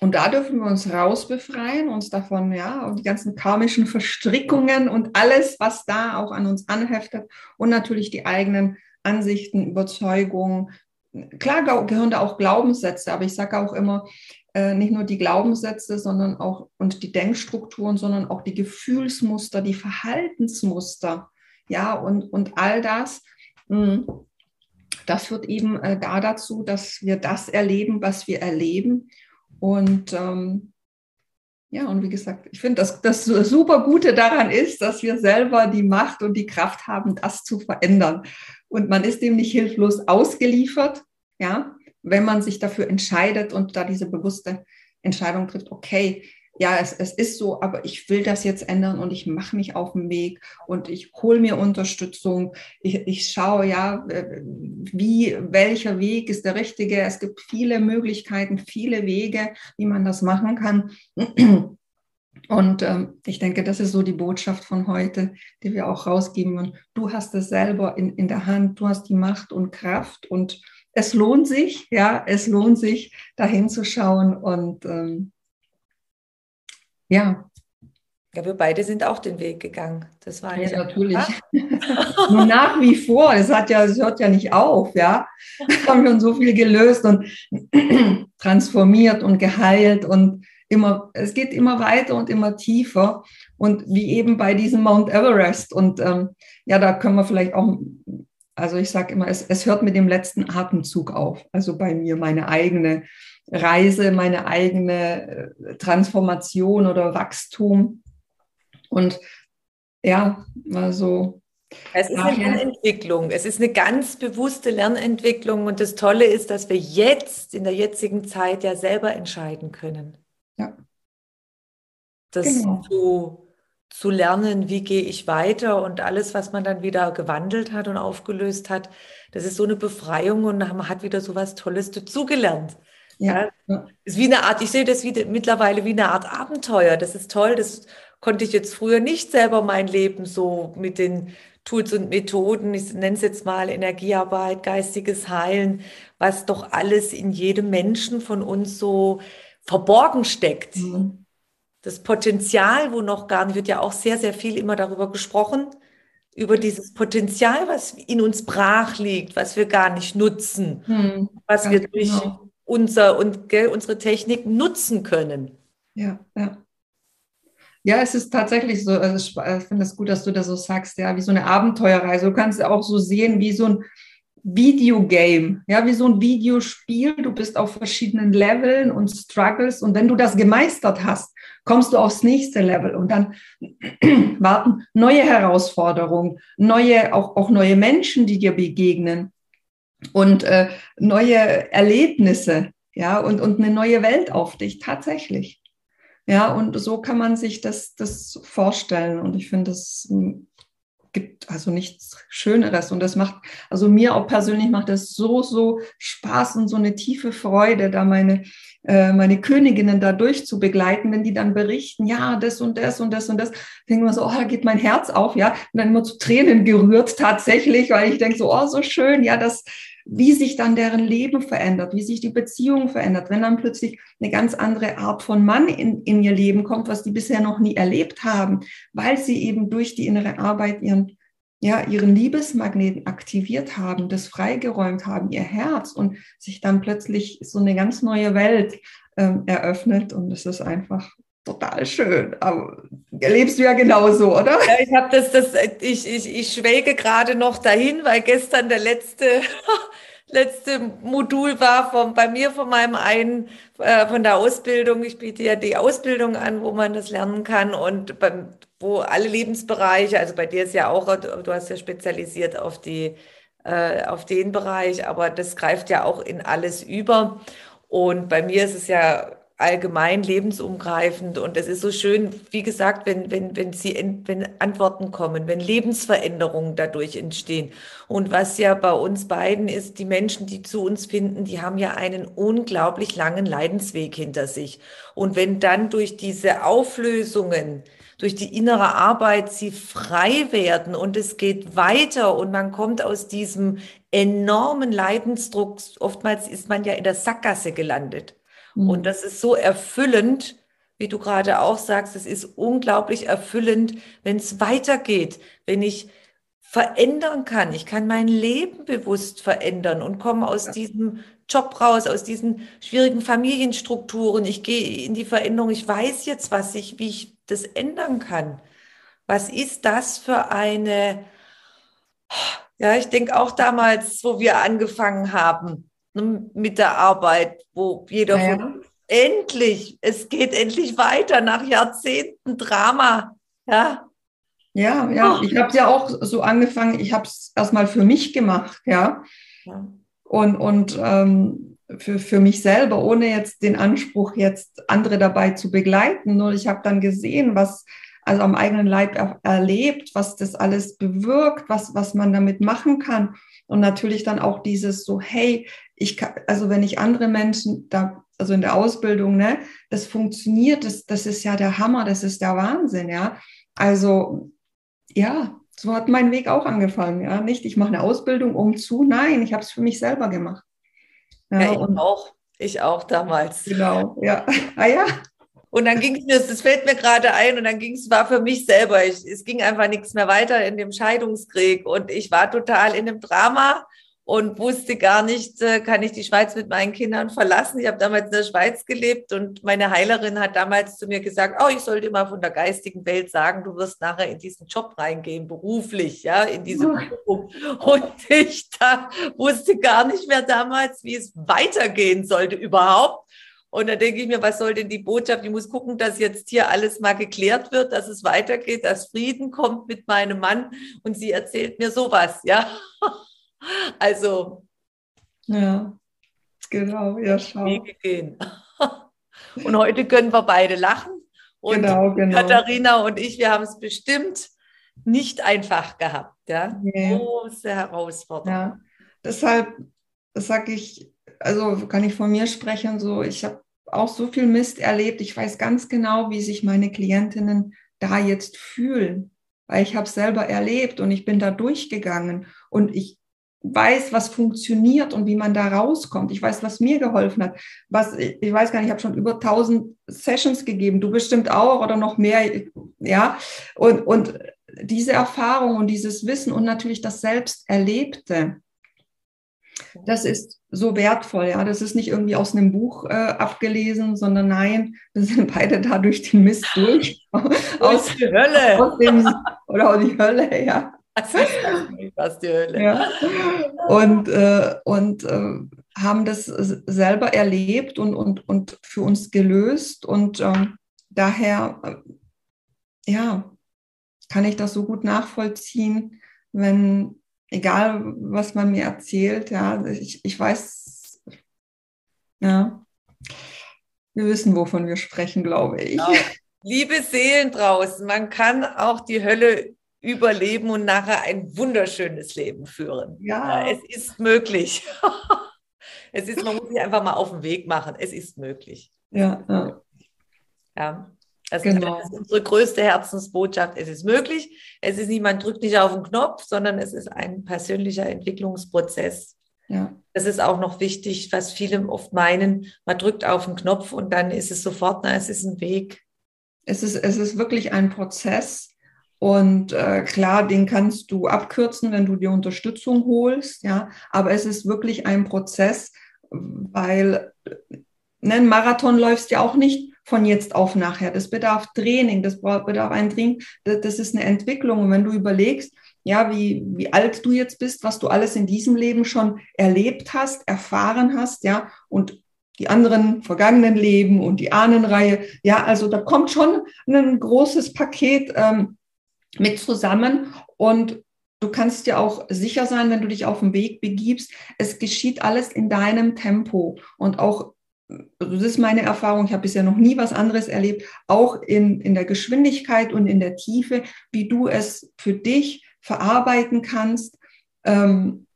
und da dürfen wir uns rausbefreien, uns davon, ja, und die ganzen karmischen Verstrickungen und alles, was da auch an uns anheftet und natürlich die eigenen Ansichten, Überzeugungen. Klar gehören da auch Glaubenssätze, aber ich sage auch immer, nicht nur die Glaubenssätze, sondern auch und die Denkstrukturen, sondern auch die Gefühlsmuster, die Verhaltensmuster, ja, und, und all das, hm, das führt eben äh, da dazu, dass wir das erleben, was wir erleben. Und ähm, ja, und wie gesagt, ich finde, dass das super Gute daran ist, dass wir selber die Macht und die Kraft haben, das zu verändern. Und man ist dem nicht hilflos ausgeliefert, ja, wenn man sich dafür entscheidet und da diese bewusste Entscheidung trifft, okay, ja, es, es ist so, aber ich will das jetzt ändern und ich mache mich auf den Weg und ich hole mir Unterstützung. Ich, ich schaue, ja, wie, welcher Weg ist der richtige. Es gibt viele Möglichkeiten, viele Wege, wie man das machen kann. Und ähm, ich denke, das ist so die Botschaft von heute, die wir auch rausgeben. Und du hast es selber in, in der Hand, du hast die Macht und Kraft und es lohnt sich, ja, es lohnt sich, da hinzuschauen und ähm, ja. Ja, wir beide sind auch den Weg gegangen. Das war ja natürlich. Nur nach wie vor. Es hat ja, es hört ja nicht auf, ja. Wir haben schon so viel gelöst und transformiert und geheilt und immer, es geht immer weiter und immer tiefer. Und wie eben bei diesem Mount Everest. Und ähm, ja, da können wir vielleicht auch also ich sage immer, es, es hört mit dem letzten Atemzug auf. Also bei mir meine eigene Reise, meine eigene äh, Transformation oder Wachstum. Und ja, also. Es ist eine Lernentwicklung. Es ist eine ganz bewusste Lernentwicklung. Und das Tolle ist, dass wir jetzt, in der jetzigen Zeit, ja selber entscheiden können. Ja. Das genau. zu zu lernen, wie gehe ich weiter und alles, was man dann wieder gewandelt hat und aufgelöst hat, das ist so eine Befreiung und man hat wieder so was Tolles dazugelernt. Ja. ja. Ist wie eine Art, ich sehe das wie, mittlerweile wie eine Art Abenteuer. Das ist toll. Das konnte ich jetzt früher nicht selber mein Leben so mit den Tools und Methoden, ich nenne es jetzt mal Energiearbeit, geistiges Heilen, was doch alles in jedem Menschen von uns so verborgen steckt. Mhm das Potenzial, wo noch gar nicht, wird ja auch sehr, sehr viel immer darüber gesprochen, über dieses Potenzial, was in uns brach liegt, was wir gar nicht nutzen, hm, was wir durch genau. unser und gell, unsere Technik nutzen können. Ja, ja. Ja, es ist tatsächlich so, also ich finde es gut, dass du das so sagst, ja, wie so eine Abenteuerreise. Du kannst auch so sehen, wie so ein Videogame, ja, wie so ein Videospiel. Du bist auf verschiedenen Leveln und struggles und wenn du das gemeistert hast, kommst du aufs nächste Level und dann warten neue Herausforderungen, neue, auch, auch neue Menschen, die dir begegnen und äh, neue Erlebnisse, ja, und, und eine neue Welt auf dich, tatsächlich. Ja, und so kann man sich das, das vorstellen und ich finde das gibt also nichts Schöneres. Und das macht, also mir auch persönlich macht das so, so Spaß und so eine tiefe Freude, da meine, äh, meine Königinnen da durchzubegleiten, wenn die dann berichten, ja, das und das und das und das, denken wir so, oh, da geht mein Herz auf, ja, und dann immer zu Tränen gerührt tatsächlich, weil ich denke so, oh, so schön, ja, das, wie sich dann deren Leben verändert, wie sich die Beziehung verändert, wenn dann plötzlich eine ganz andere Art von Mann in, in ihr Leben kommt, was die bisher noch nie erlebt haben, weil sie eben durch die innere Arbeit ihren, ja, ihren Liebesmagneten aktiviert haben, das freigeräumt haben, ihr Herz und sich dann plötzlich so eine ganz neue Welt ähm, eröffnet. Und es ist einfach total schön. Aber erlebst du ja genauso, oder? Ja, ich habe das, das, ich, ich, ich schwelge gerade noch dahin, weil gestern der letzte, letzte Modul war von, bei mir von meinem einen, äh, von der Ausbildung. Ich biete ja die Ausbildung an, wo man das lernen kann und beim, wo alle Lebensbereiche, also bei dir ist ja auch, du hast ja spezialisiert auf die, äh, auf den Bereich, aber das greift ja auch in alles über. Und bei mir ist es ja allgemein lebensumgreifend. Und es ist so schön, wie gesagt, wenn, wenn, wenn sie, wenn Antworten kommen, wenn Lebensveränderungen dadurch entstehen. Und was ja bei uns beiden ist, die Menschen, die zu uns finden, die haben ja einen unglaublich langen Leidensweg hinter sich. Und wenn dann durch diese Auflösungen, durch die innere Arbeit sie frei werden und es geht weiter und man kommt aus diesem enormen Leidensdruck, oftmals ist man ja in der Sackgasse gelandet. Mhm. Und das ist so erfüllend, wie du gerade auch sagst, es ist unglaublich erfüllend, wenn es weitergeht, wenn ich verändern kann. Ich kann mein Leben bewusst verändern und komme aus ja. diesem Job raus, aus diesen schwierigen Familienstrukturen. Ich gehe in die Veränderung. Ich weiß jetzt, was ich, wie ich das ändern kann. Was ist das für eine, ja, ich denke auch damals, wo wir angefangen haben, mit der Arbeit, wo jeder ja. von endlich, es geht endlich weiter nach Jahrzehnten Drama. Ja, ja, ja. Oh. ich habe es ja auch so angefangen, ich habe es erstmal für mich gemacht, ja. ja. Und, und ähm, für, für mich selber, ohne jetzt den Anspruch, jetzt andere dabei zu begleiten. Nur ich habe dann gesehen, was, also am eigenen Leib er, erlebt, was das alles bewirkt, was, was man damit machen kann. Und natürlich dann auch dieses so, hey, ich kann, also wenn ich andere Menschen da, also in der Ausbildung, ne, das funktioniert, das, das ist ja der Hammer, das ist der Wahnsinn, ja. Also, ja, so hat mein Weg auch angefangen, ja. Nicht, ich mache eine Ausbildung um zu, nein, ich habe es für mich selber gemacht. Ja, ja ich und, auch. Ich auch damals. Genau, ja. Ah ja, und dann ging es mir, das fällt mir gerade ein, und dann ging es, war für mich selber, ich, es ging einfach nichts mehr weiter in dem Scheidungskrieg und ich war total in dem Drama und wusste gar nicht, äh, kann ich die Schweiz mit meinen Kindern verlassen. Ich habe damals in der Schweiz gelebt und meine Heilerin hat damals zu mir gesagt, oh, ich sollte mal von der geistigen Welt sagen, du wirst nachher in diesen Job reingehen, beruflich, ja, in diese Berufung. Und ich da wusste gar nicht mehr damals, wie es weitergehen sollte überhaupt. Und da denke ich mir, was soll denn die Botschaft? Ich muss gucken, dass jetzt hier alles mal geklärt wird, dass es weitergeht, dass Frieden kommt mit meinem Mann. Und sie erzählt mir sowas, ja. Also. Ja, genau, ja, schau. Wege gehen. Und heute können wir beide lachen. Und genau, genau. Katharina und ich, wir haben es bestimmt nicht einfach gehabt. Ja? Nee. Große Herausforderung. Ja. Deshalb sage ich, also kann ich von mir sprechen, so ich habe auch so viel Mist erlebt. Ich weiß ganz genau, wie sich meine Klientinnen da jetzt fühlen, weil ich habe es selber erlebt und ich bin da durchgegangen und ich weiß, was funktioniert und wie man da rauskommt. Ich weiß, was mir geholfen hat. Was ich weiß gar nicht, ich habe schon über 1000 Sessions gegeben. Du bestimmt auch oder noch mehr, ja. Und und diese Erfahrung und dieses Wissen und natürlich das selbst Erlebte, das ist so wertvoll, ja. Das ist nicht irgendwie aus einem Buch äh, abgelesen, sondern nein, wir sind beide da durch den Mist durch. aus die Hölle. Aus dem, oder aus die Hölle, ja. Das ist die Hölle. Ja. Und, äh, und äh, haben das selber erlebt und, und, und für uns gelöst. Und ähm, daher, äh, ja, kann ich das so gut nachvollziehen, wenn egal was man mir erzählt, ja, ich, ich weiß, ja, wir wissen, wovon wir sprechen, glaube ich. Genau. Liebe Seelen draußen, man kann auch die Hölle überleben und nachher ein wunderschönes Leben führen. Ja. ja es ist möglich. es ist, man muss sich einfach mal auf den Weg machen. Es ist möglich. Ja, ja. ja. Also genau. Das ist unsere größte Herzensbotschaft. Es ist möglich. Es ist niemand drückt nicht auf den Knopf, sondern es ist ein persönlicher Entwicklungsprozess. Ja. Das ist auch noch wichtig, was viele oft meinen. Man drückt auf den Knopf und dann ist es sofort, na, es ist ein Weg. Es ist, es ist wirklich ein Prozess. Und äh, klar, den kannst du abkürzen, wenn du dir Unterstützung holst, ja. Aber es ist wirklich ein Prozess, weil ne, ein Marathon läufst ja auch nicht von jetzt auf nachher. Das bedarf Training, das bedarf ein Training, das, ist eine Entwicklung. Und wenn du überlegst, ja, wie, wie alt du jetzt bist, was du alles in diesem Leben schon erlebt hast, erfahren hast, ja, und die anderen vergangenen Leben und die Ahnenreihe, ja, also da kommt schon ein großes Paket ähm, mit zusammen und du kannst dir auch sicher sein, wenn du dich auf den Weg begibst, es geschieht alles in deinem Tempo und auch das ist meine Erfahrung, ich habe bisher noch nie was anderes erlebt, auch in, in der Geschwindigkeit und in der Tiefe, wie du es für dich verarbeiten kannst ähm,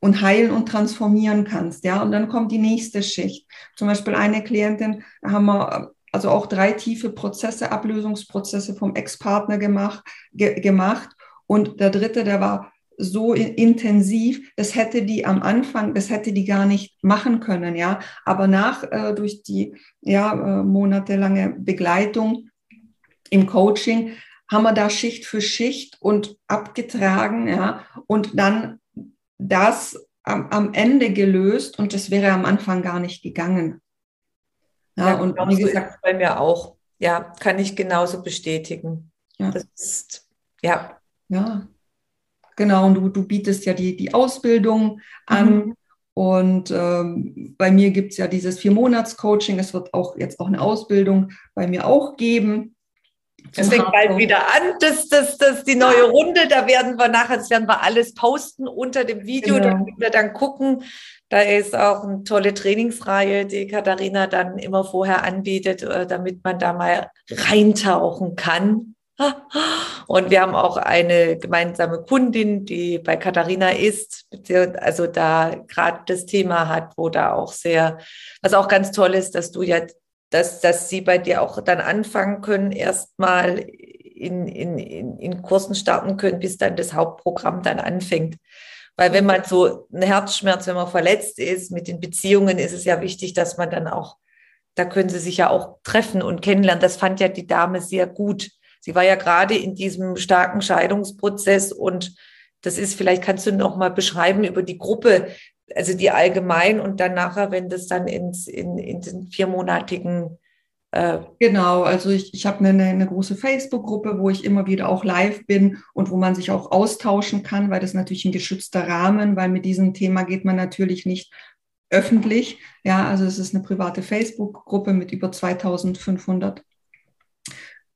und heilen und transformieren kannst. Ja, und dann kommt die nächste Schicht. Zum Beispiel eine Klientin, da haben wir also auch drei tiefe Prozesse, Ablösungsprozesse vom Ex-Partner gemacht, ge gemacht. Und der dritte, der war so intensiv, das hätte die am Anfang, das hätte die gar nicht machen können, ja. Aber nach äh, durch die ja äh, monatelange Begleitung im Coaching haben wir da Schicht für Schicht und abgetragen, ja, und dann das am, am Ende gelöst und das wäre am Anfang gar nicht gegangen. Ja, ja und wie gesagt, bei mir auch. Ja, kann ich genauso bestätigen. Ja. Das ist, ja. Ja, genau. Und du, du bietest ja die, die Ausbildung an. Mhm. Und ähm, bei mir gibt es ja dieses Vier-Monats-Coaching. Es wird auch jetzt auch eine Ausbildung bei mir auch geben. Es fängt bald wieder an, das, das, das die neue Runde. Da werden wir nachher, das werden wir alles posten unter dem Video, genau. damit wir dann gucken. Da ist auch eine tolle Trainingsreihe, die Katharina dann immer vorher anbietet, äh, damit man da mal reintauchen kann. Und wir haben auch eine gemeinsame Kundin, die bei Katharina ist, also da gerade das Thema hat, wo da auch sehr, was auch ganz toll ist, dass du ja dass, dass sie bei dir auch dann anfangen können, erstmal in, in, in, in Kursen starten können, bis dann das Hauptprogramm dann anfängt. Weil wenn man so einen Herzschmerz, wenn man verletzt ist mit den Beziehungen, ist es ja wichtig, dass man dann auch, da können sie sich ja auch treffen und kennenlernen. Das fand ja die Dame sehr gut. Sie war ja gerade in diesem starken Scheidungsprozess und das ist, vielleicht kannst du noch mal beschreiben über die Gruppe, also die allgemein und dann nachher, wenn das dann ins, in, in den viermonatigen äh Genau, also ich, ich habe eine, eine große Facebook-Gruppe, wo ich immer wieder auch live bin und wo man sich auch austauschen kann, weil das natürlich ein geschützter Rahmen, weil mit diesem Thema geht man natürlich nicht öffentlich. Ja, also es ist eine private Facebook-Gruppe mit über 2500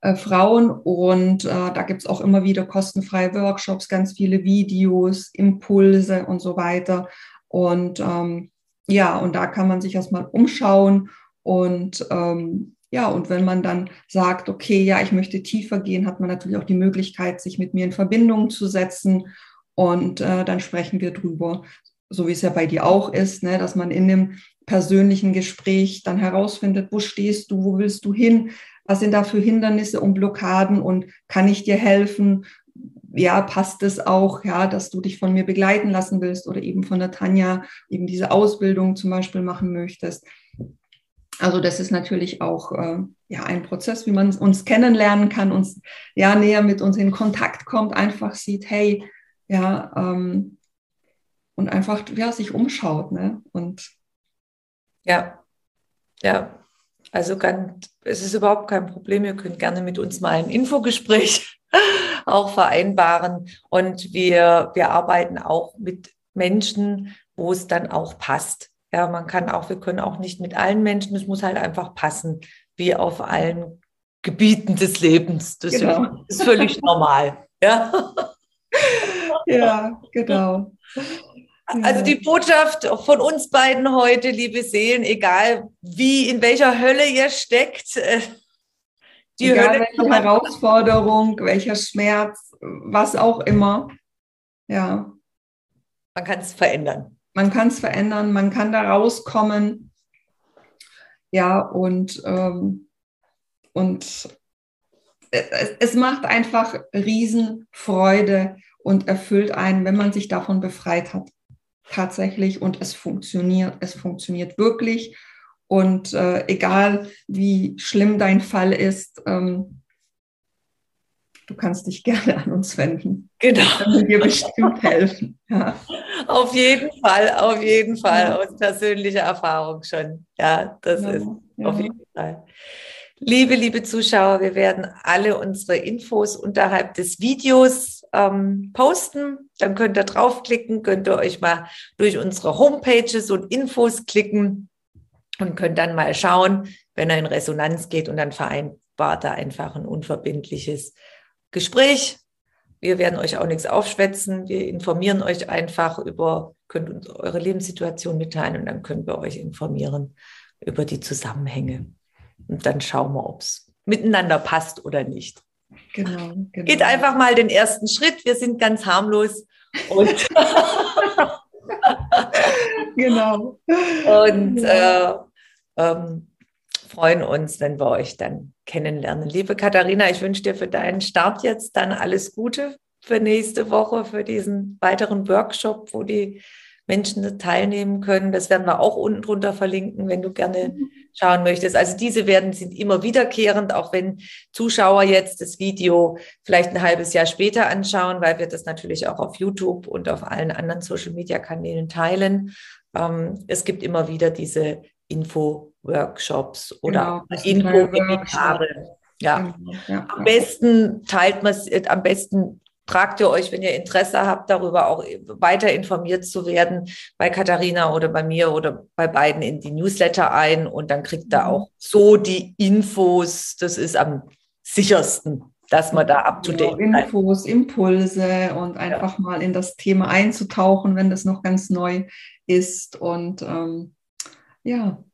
äh, Frauen. Und äh, da gibt es auch immer wieder kostenfreie Workshops, ganz viele Videos, Impulse und so weiter. Und ähm, ja, und da kann man sich erstmal umschauen. Und ähm, ja, und wenn man dann sagt, okay, ja, ich möchte tiefer gehen, hat man natürlich auch die Möglichkeit, sich mit mir in Verbindung zu setzen. Und äh, dann sprechen wir drüber, so wie es ja bei dir auch ist, ne, dass man in dem persönlichen Gespräch dann herausfindet, wo stehst du, wo willst du hin, was sind da für Hindernisse und Blockaden und kann ich dir helfen, ja, passt es auch, ja, dass du dich von mir begleiten lassen willst oder eben von der Tanja eben diese Ausbildung zum Beispiel machen möchtest. Also das ist natürlich auch äh, ja ein Prozess, wie man uns kennenlernen kann, uns ja näher mit uns in Kontakt kommt, einfach sieht, hey, ja, ähm, und einfach ja sich umschaut, ne? Und ja, ja, also ganz, es ist überhaupt kein Problem. Ihr könnt gerne mit uns mal ein Infogespräch auch vereinbaren. Und wir, wir arbeiten auch mit Menschen, wo es dann auch passt. Ja, man kann auch, wir können auch nicht mit allen Menschen, es muss halt einfach passen, wie auf allen Gebieten des Lebens. Das genau. ist völlig normal. Ja, ja genau. Also die Botschaft von uns beiden heute, liebe Seelen, egal wie, in welcher Hölle ihr steckt, äh, Die Egal Hölle welche Herausforderung, welcher Schmerz, was auch immer. Ja. Man kann es verändern. Man kann es verändern, man kann da rauskommen. Ja, und, ähm, und es, es macht einfach Riesenfreude und erfüllt einen, wenn man sich davon befreit hat. Tatsächlich. Und es funktioniert. Es funktioniert wirklich. Und äh, egal wie schlimm dein Fall ist, ähm, du kannst dich gerne an uns wenden. Genau. Können wir bestimmt helfen. Ja. Auf jeden Fall, auf jeden Fall. Ja. Aus persönlicher Erfahrung schon. Ja, das ja, ist auf jeden Fall. Liebe, liebe Zuschauer, wir werden alle unsere Infos unterhalb des Videos ähm, posten. Dann könnt ihr draufklicken, könnt ihr euch mal durch unsere Homepages und Infos klicken und könnt dann mal schauen, wenn er in Resonanz geht und dann vereinbart er einfach ein unverbindliches Gespräch. Wir werden euch auch nichts aufschwätzen. Wir informieren euch einfach über, könnt uns eure Lebenssituation mitteilen und dann können wir euch informieren über die Zusammenhänge. Und dann schauen wir, ob es miteinander passt oder nicht. Genau, genau. Geht einfach mal den ersten Schritt. Wir sind ganz harmlos. Und genau. Und äh, ähm, freuen uns, wenn wir euch dann kennenlernen. Liebe Katharina, ich wünsche dir für deinen Start jetzt dann alles Gute für nächste Woche, für diesen weiteren Workshop, wo die Menschen teilnehmen können. Das werden wir auch unten drunter verlinken, wenn du gerne schauen möchtest. Also diese werden sind immer wiederkehrend, auch wenn Zuschauer jetzt das Video vielleicht ein halbes Jahr später anschauen, weil wir das natürlich auch auf YouTube und auf allen anderen Social Media Kanälen teilen. Ähm, es gibt immer wieder diese Info-Workshops oder genau, Info-Webinare. Ja. Genau, ja. am besten teilt man es, am besten tragt ihr euch, wenn ihr Interesse habt, darüber auch weiter informiert zu werden, bei Katharina oder bei mir oder bei beiden in die Newsletter ein und dann kriegt ihr mhm. auch so die Infos. Das ist am sichersten, dass man da up to date ja, Infos, Impulse und einfach ja. mal in das Thema einzutauchen, wenn das noch ganz neu ist und ähm, ja,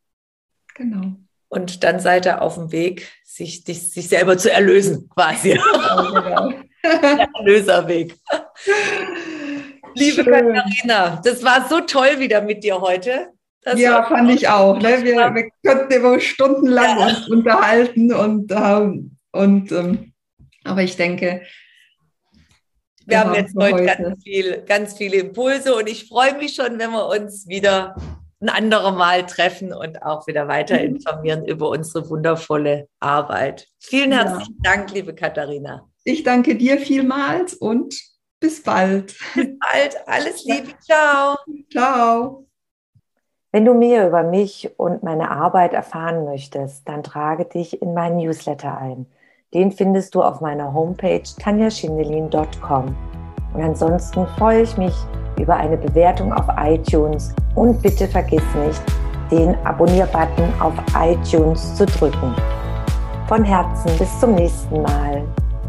genau. Und dann seid ihr auf dem Weg, sich, sich selber zu erlösen, quasi. Genau, genau. Der Erlöserweg. Liebe Schön. Katharina, das war so toll wieder mit dir heute. Das ja, fand ich auch. Ne? Wir, wir könnten immer stundenlang ja. uns unterhalten und, ähm, und ähm, aber ich denke, wir haben jetzt heute, heute ganz, viel, ganz viele Impulse und ich freue mich schon, wenn wir uns wieder ein anderes Mal treffen und auch wieder weiter mhm. informieren über unsere wundervolle Arbeit. Vielen herzlichen ja. Dank, liebe Katharina. Ich danke dir vielmals und bis bald. Bis bald. Alles Liebe. Ciao. Ciao. Wenn du mehr über mich und meine Arbeit erfahren möchtest, dann trage dich in meinen Newsletter ein. Den findest du auf meiner Homepage tanjaschindelin.com. Und ansonsten freue ich mich über eine Bewertung auf iTunes und bitte vergiss nicht, den Abonnier-Button auf iTunes zu drücken. Von Herzen bis zum nächsten Mal.